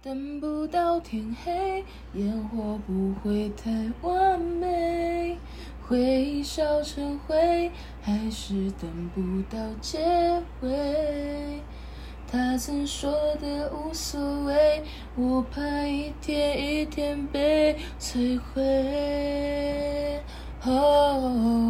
等不到天黑，烟火不会太完美。回忆烧成灰，还是等不到结尾。他曾说的无所谓，我怕一天一天被摧毁。哦。